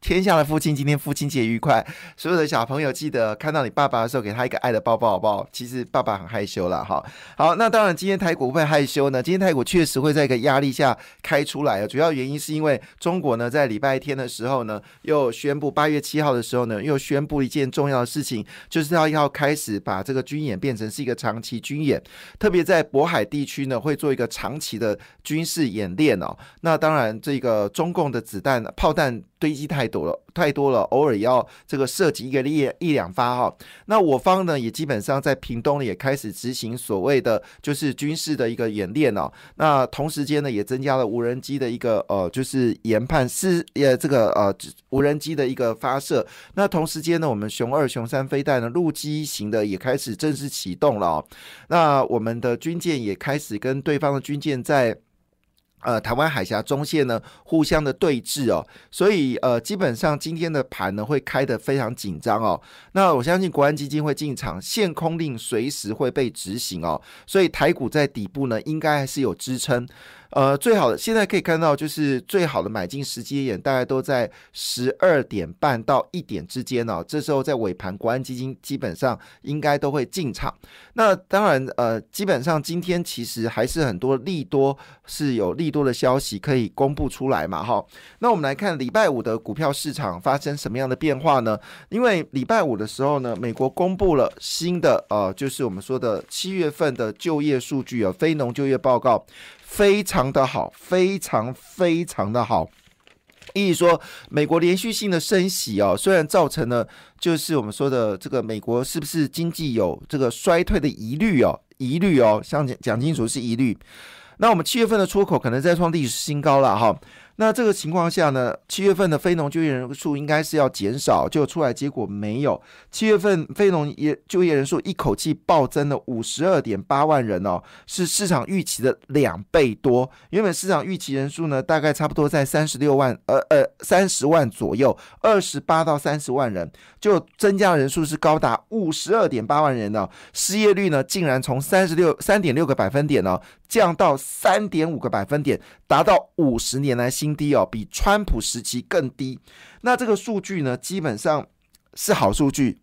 天下的父亲，今天父亲节愉快！所有的小朋友记得看到你爸爸的时候，给他一个爱的抱抱，好不好？其实爸爸很害羞了，哈。好，那当然，今天台股会害羞呢。今天台股确实会在一个压力下开出来主要原因是因为中国呢，在礼拜天的时候呢，又宣布八月七号的时候呢，又宣布一件重要的事情，就是要要开始把这个军演变成是一个长期军演，特别在渤海地区呢，会做一个长期的军事演练哦。那当然，这个中共的子弹炮弹。堆积太多了，太多了，偶尔要这个射击一个一一两发哈。那我方呢，也基本上在屏东呢，也开始执行所谓的就是军事的一个演练哦。那同时间呢，也增加了无人机的一个呃，就是研判是呃这个呃无人机的一个发射。那同时间呢，我们熊二、熊三飞弹呢，陆基型的也开始正式启动了。那我们的军舰也开始跟对方的军舰在。呃，台湾海峡中线呢，互相的对峙哦，所以呃，基本上今天的盘呢会开得非常紧张哦。那我相信国安基金会进场，限空令随时会被执行哦，所以台股在底部呢，应该还是有支撑。呃，最好的现在可以看到，就是最好的买进时机点，大概都在十二点半到一点之间哦。这时候在尾盘，国安基金基本上应该都会进场。那当然，呃，基本上今天其实还是很多利多是有利多的消息可以公布出来嘛，哈。那我们来看礼拜五的股票市场发生什么样的变化呢？因为礼拜五的时候呢，美国公布了新的呃，就是我们说的七月份的就业数据啊，非农就业报告。非常的好，非常非常的好。意思说，美国连续性的升息哦，虽然造成了就是我们说的这个美国是不是经济有这个衰退的疑虑哦，疑虑哦，想讲讲清楚是疑虑。那我们七月份的出口可能再创历史新高了哈。那这个情况下呢，七月份的非农就业人数应该是要减少，就出来结果没有。七月份非农业就业人数一口气暴增了五十二点八万人哦，是市场预期的两倍多。原本市场预期人数呢，大概差不多在三十六万，呃呃三十万左右，二十八到三十万人，就增加人数是高达五十二点八万人呢。失业率呢，竟然从三十六三点六个百分点呢，降到三点五个百分点，达到五十年来新。低哦，比川普时期更低。那这个数据呢，基本上是好数据，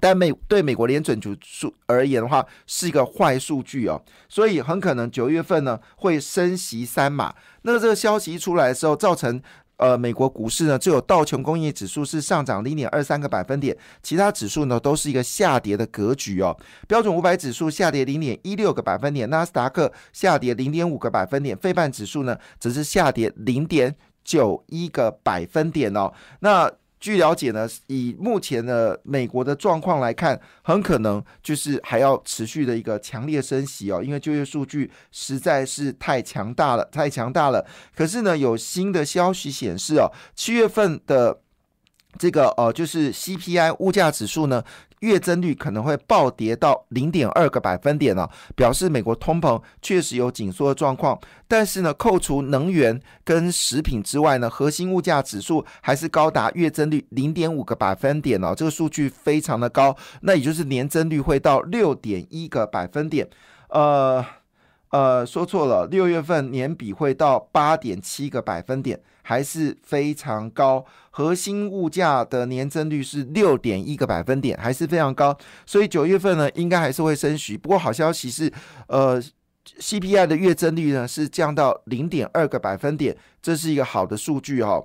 但美对美国联准局数而言的话，是一个坏数据哦。所以很可能九月份呢会升息三码。那这个消息一出来的时候，造成呃美国股市呢只有道琼工业指数是上涨零点二三个百分点，其他指数呢都是一个下跌的格局哦。标准五百指数下跌零点一六个百分点，纳斯达克下跌零点五个百分点，费半指数呢只是下跌零点九一个百分点哦。那据了解呢，以目前的美国的状况来看，很可能就是还要持续的一个强烈升息哦，因为就业数据实在是太强大了，太强大了。可是呢，有新的消息显示哦，七月份的这个呃，就是 CPI 物价指数呢。月增率可能会暴跌到零点二个百分点呢，表示美国通膨确实有紧缩的状况。但是呢，扣除能源跟食品之外呢，核心物价指数还是高达月增率零点五个百分点哦，这个数据非常的高。那也就是年增率会到六点一个百分点，呃。呃，说错了，六月份年比会到八点七个百分点，还是非常高。核心物价的年增率是六点一个百分点，还是非常高。所以九月份呢，应该还是会升息。不过好消息是，呃，CPI 的月增率呢是降到零点二个百分点，这是一个好的数据哈。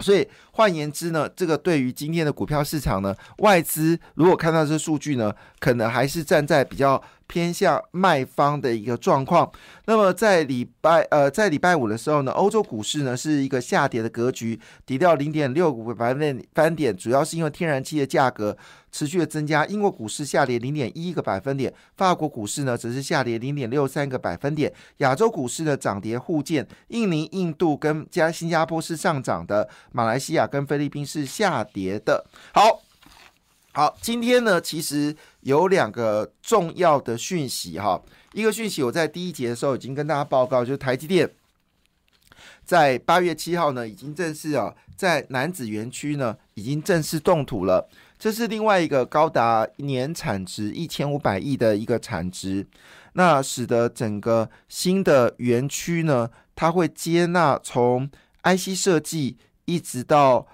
所以换言之呢，这个对于今天的股票市场呢，外资如果看到这数据呢，可能还是站在比较。偏向卖方的一个状况。那么在礼拜呃，在礼拜五的时候呢，欧洲股市呢是一个下跌的格局，跌掉零点六个百分翻点，主要是因为天然气的价格持续的增加。英国股市下跌零点一个百分点，法国股市呢则是下跌零点六三个百分点。亚洲股市呢涨跌互见，印尼、印度跟加新加坡是上涨的，马来西亚跟菲律宾是下跌的。好。好，今天呢，其实有两个重要的讯息哈。一个讯息我在第一节的时候已经跟大家报告，就是台积电，在八月七号呢，已经正式啊，在南子园区呢，已经正式动土了。这是另外一个高达年产值一千五百亿的一个产值，那使得整个新的园区呢，它会接纳从 IC 设计一直到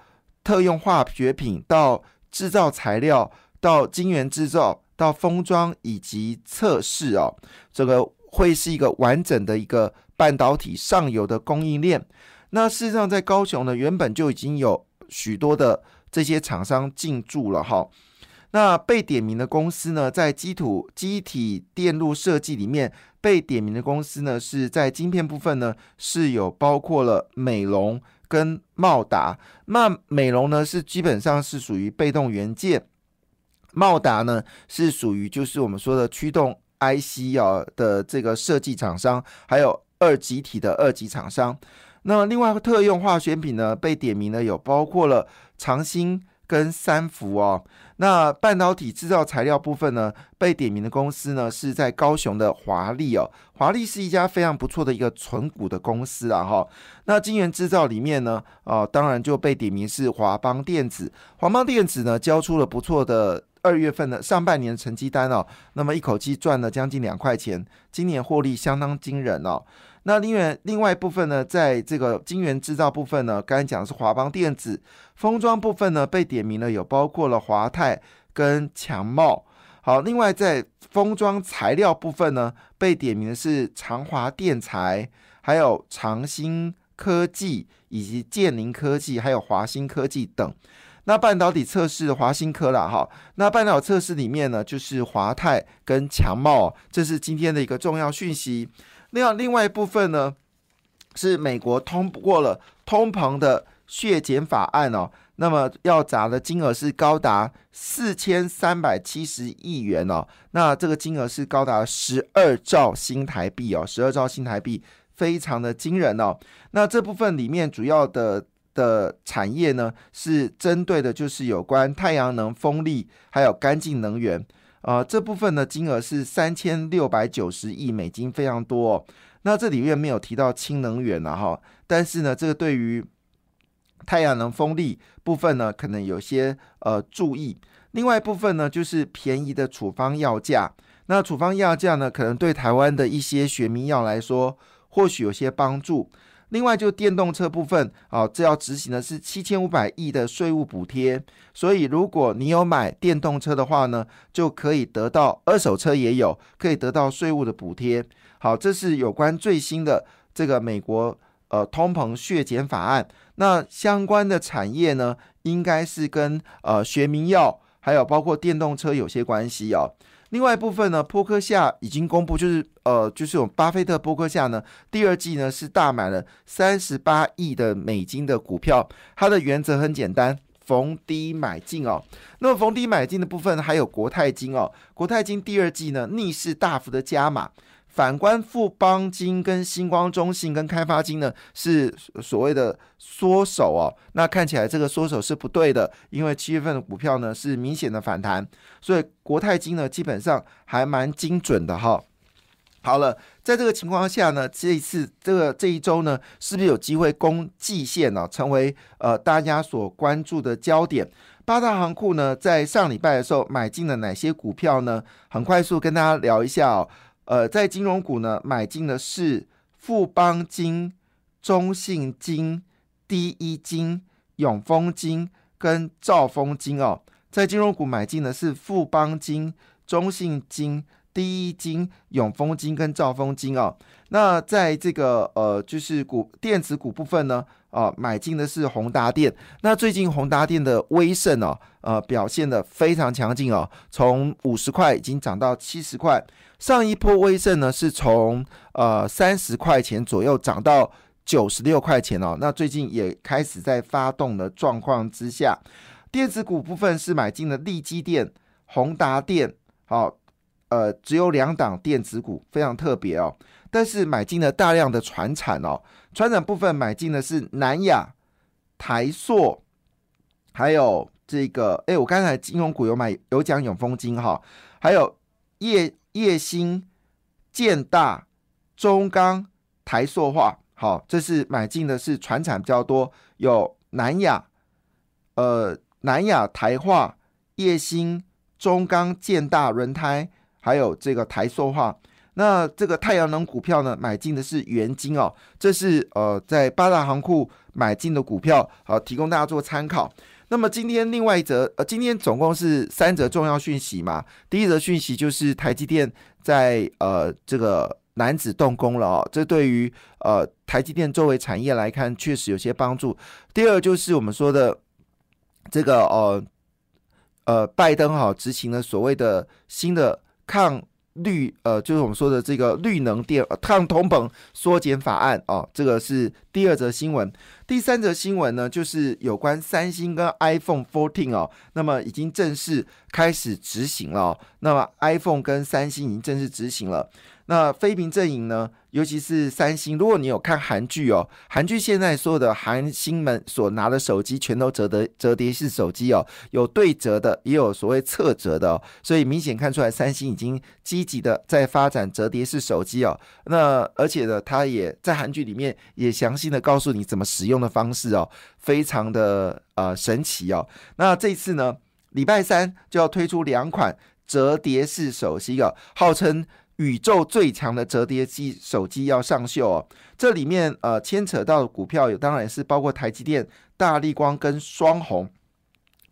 特用化学品，到制造材料，到晶圆制造，到封装以及测试哦，这个会是一个完整的一个半导体上游的供应链。那事实上，在高雄呢，原本就已经有许多的。这些厂商进驻了哈，那被点名的公司呢，在基土机体电路设计里面被点名的公司呢，是在晶片部分呢是有包括了美龙跟茂达。那美容呢是基本上是属于被动元件，茂达呢是属于就是我们说的驱动 IC 啊的这个设计厂商，还有二级体的二级厂商。那另外特用化学品呢被点名的有包括了长兴跟三福哦。那半导体制造材料部分呢被点名的公司呢是在高雄的华丽哦。华丽是一家非常不错的一个纯股的公司啊哈。那晶圆制造里面呢啊当然就被点名是华邦电子。华邦电子呢交出了不错的二月份的上半年成绩单哦。那么一口气赚了将近两块钱，今年获利相当惊人哦。那另外另外一部分呢，在这个晶圆制造部分呢，刚才讲的是华邦电子，封装部分呢被点名了，有包括了华泰跟强茂。好，另外在封装材料部分呢，被点名的是长华电材，还有长兴科技以及建宁科技，还有华兴科技等。那半导体测试华兴科了哈，那半导体测试里面呢，就是华泰跟强茂，这是今天的一个重要讯息。另外，另外一部分呢，是美国通过了通膨的削减法案哦，那么要砸的金额是高达四千三百七十亿元哦，那这个金额是高达十二兆新台币哦，十二兆新台币非常的惊人哦。那这部分里面主要的的产业呢，是针对的就是有关太阳能、风力还有干净能源。呃，这部分的金额是三千六百九十亿美金，非常多。那这里面没有提到氢能源了哈，但是呢，这个对于太阳能、风力部分呢，可能有些呃注意。另外一部分呢，就是便宜的处方药价。那处方药价呢，可能对台湾的一些学名药来说，或许有些帮助。另外，就电动车部分啊，这要执行的是七千五百亿的税务补贴，所以如果你有买电动车的话呢，就可以得到二手车也有可以得到税务的补贴。好，这是有关最新的这个美国呃通膨削减法案。那相关的产业呢，应该是跟呃学名药还有包括电动车有些关系哦。另外一部分呢，波克夏已经公布，就是呃，就是我们巴菲特波克夏呢，第二季呢是大买了三十八亿的美金的股票。它的原则很简单，逢低买进哦。那么逢低买进的部分还有国泰金哦，国泰金第二季呢逆势大幅的加码。反观富邦金跟星光中信跟开发金呢，是所谓的缩手哦。那看起来这个缩手是不对的，因为七月份的股票呢是明显的反弹，所以国泰金呢基本上还蛮精准的哈。好了，在这个情况下呢，这一次这个这一周呢，是不是有机会攻季线呢？成为呃大家所关注的焦点。八大行库呢在上礼拜的时候买进了哪些股票呢？很快速跟大家聊一下哦。呃，在金融股呢，买进的是富邦金、中信金、第一金、永丰金跟兆丰金哦。在金融股买进的是富邦金、中信金、第一金、永丰金跟兆丰金哦。那在这个呃，就是股电子股部分呢？啊，买进的是宏达电。那最近宏达电的威盛哦，呃，表现的非常强劲哦，从五十块已经涨到七十块。上一波威盛呢，是从呃三十块钱左右涨到九十六块钱哦。那最近也开始在发动的状况之下，电子股部分是买进了利基电、宏达电，好，呃，只有两档电子股，非常特别哦。但是买进了大量的船产哦。船产部分买进的是南亚、台塑，还有这个，哎，我刚才金融股有买有讲永丰金哈，还有叶叶兴、建大、中钢、台塑化。好，这是买进的是船产比较多，有南亚、呃南亚台化、叶兴、中钢、建大、轮胎，还有这个台塑化。那这个太阳能股票呢，买进的是元金哦，这是呃在八大行库买进的股票，好提供大家做参考。那么今天另外一则，呃，今天总共是三则重要讯息嘛。第一则讯息就是台积电在呃这个南子动工了哦，这对于呃台积电作为产业来看确实有些帮助。第二就是我们说的这个呃呃拜登哈执行了所谓的新的抗。绿呃，就是我们说的这个绿能电抗通膨缩减法案啊，这个是第二则新闻。第三则新闻呢，就是有关三星跟 iPhone fourteen 哦，那么已经正式开始执行了。那么 iPhone 跟三星已经正式执行了。那非屏阵营呢？尤其是三星，如果你有看韩剧哦，韩剧现在所有的韩星们所拿的手机全都折的折叠式手机哦，有对折的，也有所谓侧折的，哦所以明显看出来三星已经积极的在发展折叠式手机哦。那而且呢，它也在韩剧里面也详细的告诉你怎么使用的方式哦，非常的呃神奇哦。那这次呢，礼拜三就要推出两款折叠式手机哦，号称。宇宙最强的折叠机手机要上秀哦，这里面呃牵扯到的股票有，当然是包括台积电、大力光跟双红。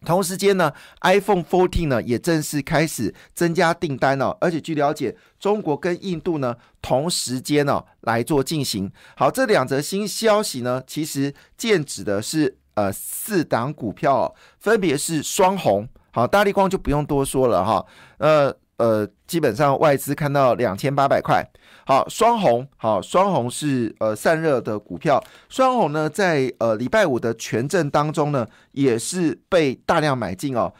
同时间呢，iPhone 14呢也正式开始增加订单哦，而且据了解，中国跟印度呢同时间呢来做进行。好，这两则新消息呢，其实剑指的是呃四档股票，分别是双红。好，大力光就不用多说了哈，呃。呃，基本上外资看到两千八百块。好，双红，好，双红是呃散热的股票。双红呢，在呃礼拜五的权证当中呢，也是被大量买进哦。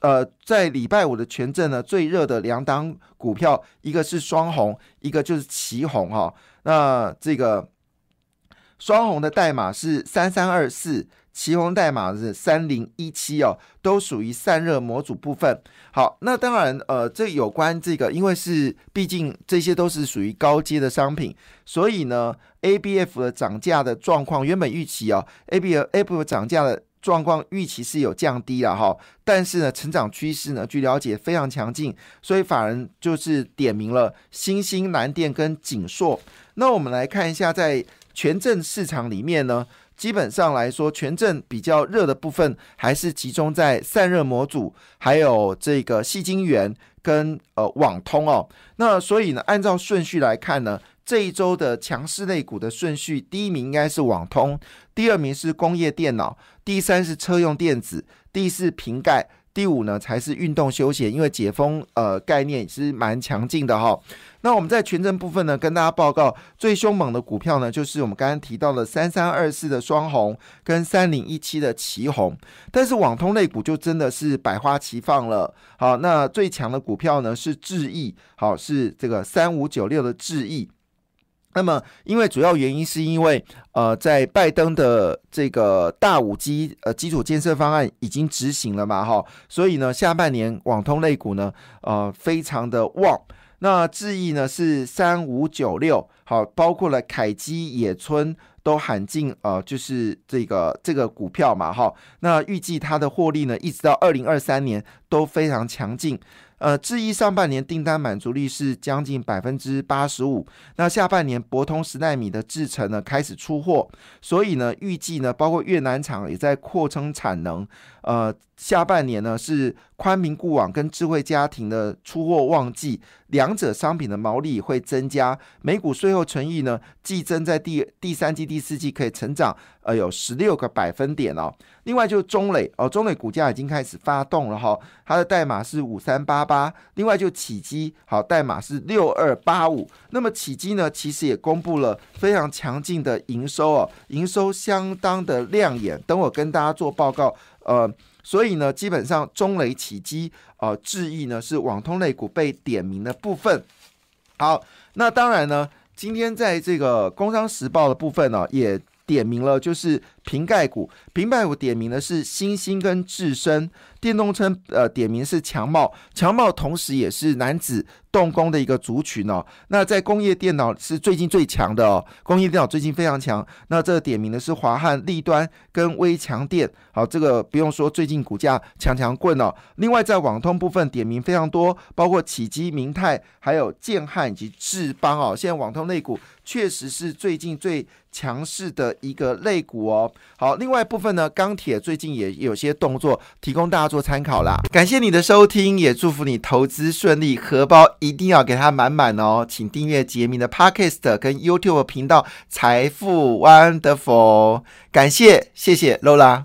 呃，在礼拜五的权证呢，最热的两档股票，一个是双红，一个就是旗红哈。那这个双红的代码是三三二四。旗红代码是三零一七哦，都属于散热模组部分。好，那当然，呃，这有关这个，因为是毕竟这些都是属于高阶的商品，所以呢，A B F 的涨价的状况，原本预期啊，A B F 涨价的状况预期是有降低了哈，但是呢，成长趋势呢，据了解非常强劲，所以法人就是点名了新兴南电跟景硕。那我们来看一下，在权证市场里面呢。基本上来说，全镇比较热的部分还是集中在散热模组，还有这个细晶圆跟呃网通哦。那所以呢，按照顺序来看呢，这一周的强势类股的顺序，第一名应该是网通，第二名是工业电脑，第三是车用电子，第四瓶盖。第五呢，才是运动休闲，因为解封呃概念是蛮强劲的哈。那我们在全证部分呢，跟大家报告最凶猛的股票呢，就是我们刚刚提到的三三二四的双红跟三零一七的旗红。但是网通类股就真的是百花齐放了。好，那最强的股票呢是智易，好是这个三五九六的智易。那么，因为主要原因是因为，呃，在拜登的这个大五基呃基础建设方案已经执行了嘛，哈，所以呢，下半年网通类股呢，呃，非常的旺。那智毅呢是三五九六，好，包括了凯基、野村都喊进，呃，就是这个这个股票嘛，哈。那预计它的获利呢，一直到二零二三年都非常强劲。呃，智毅上半年订单满足率是将近百分之八十五，那下半年博通十纳米的制程呢开始出货，所以呢，预计呢，包括越南厂也在扩充产能。呃，下半年呢是宽频固网跟智慧家庭的出货旺季，两者商品的毛利会增加，每股税后存益呢，季增在第第三季、第四季可以成长，呃，有十六个百分点哦。另外就中磊哦，中磊股价已经开始发动了哈，它的代码是五三八八。另外就起基，好，代码是六二八五。那么起基呢，其实也公布了非常强劲的营收哦，营收相当的亮眼。等我跟大家做报告，呃，所以呢，基本上中雷起基，呃，智毅呢是网通类股被点名的部分。好，那当然呢，今天在这个工商时报的部分呢，也点名了，就是瓶盖股，瓶盖股点名的是新兴跟智深，电动车呃点名是强茂，强茂同时也是男子动工的一个族群哦。那在工业电脑是最近最强的哦，工业电脑最近非常强。那这个点名的是华汉、立端跟微强电，好，这个不用说，最近股价强强棍哦。另外在网通部分点名非常多，包括启基、明泰、还有建汉以及智邦哦。现在网通类股确实是最近最强势的一个类股哦。好，另外部分呢，钢铁最近也有些动作，提供大家做参考啦。感谢你的收听，也祝福你投资顺利，荷包一定要给它满满哦。请订阅杰明的 Podcast 跟 YouTube 频道财富 Wonderful，感谢，谢谢 Lola。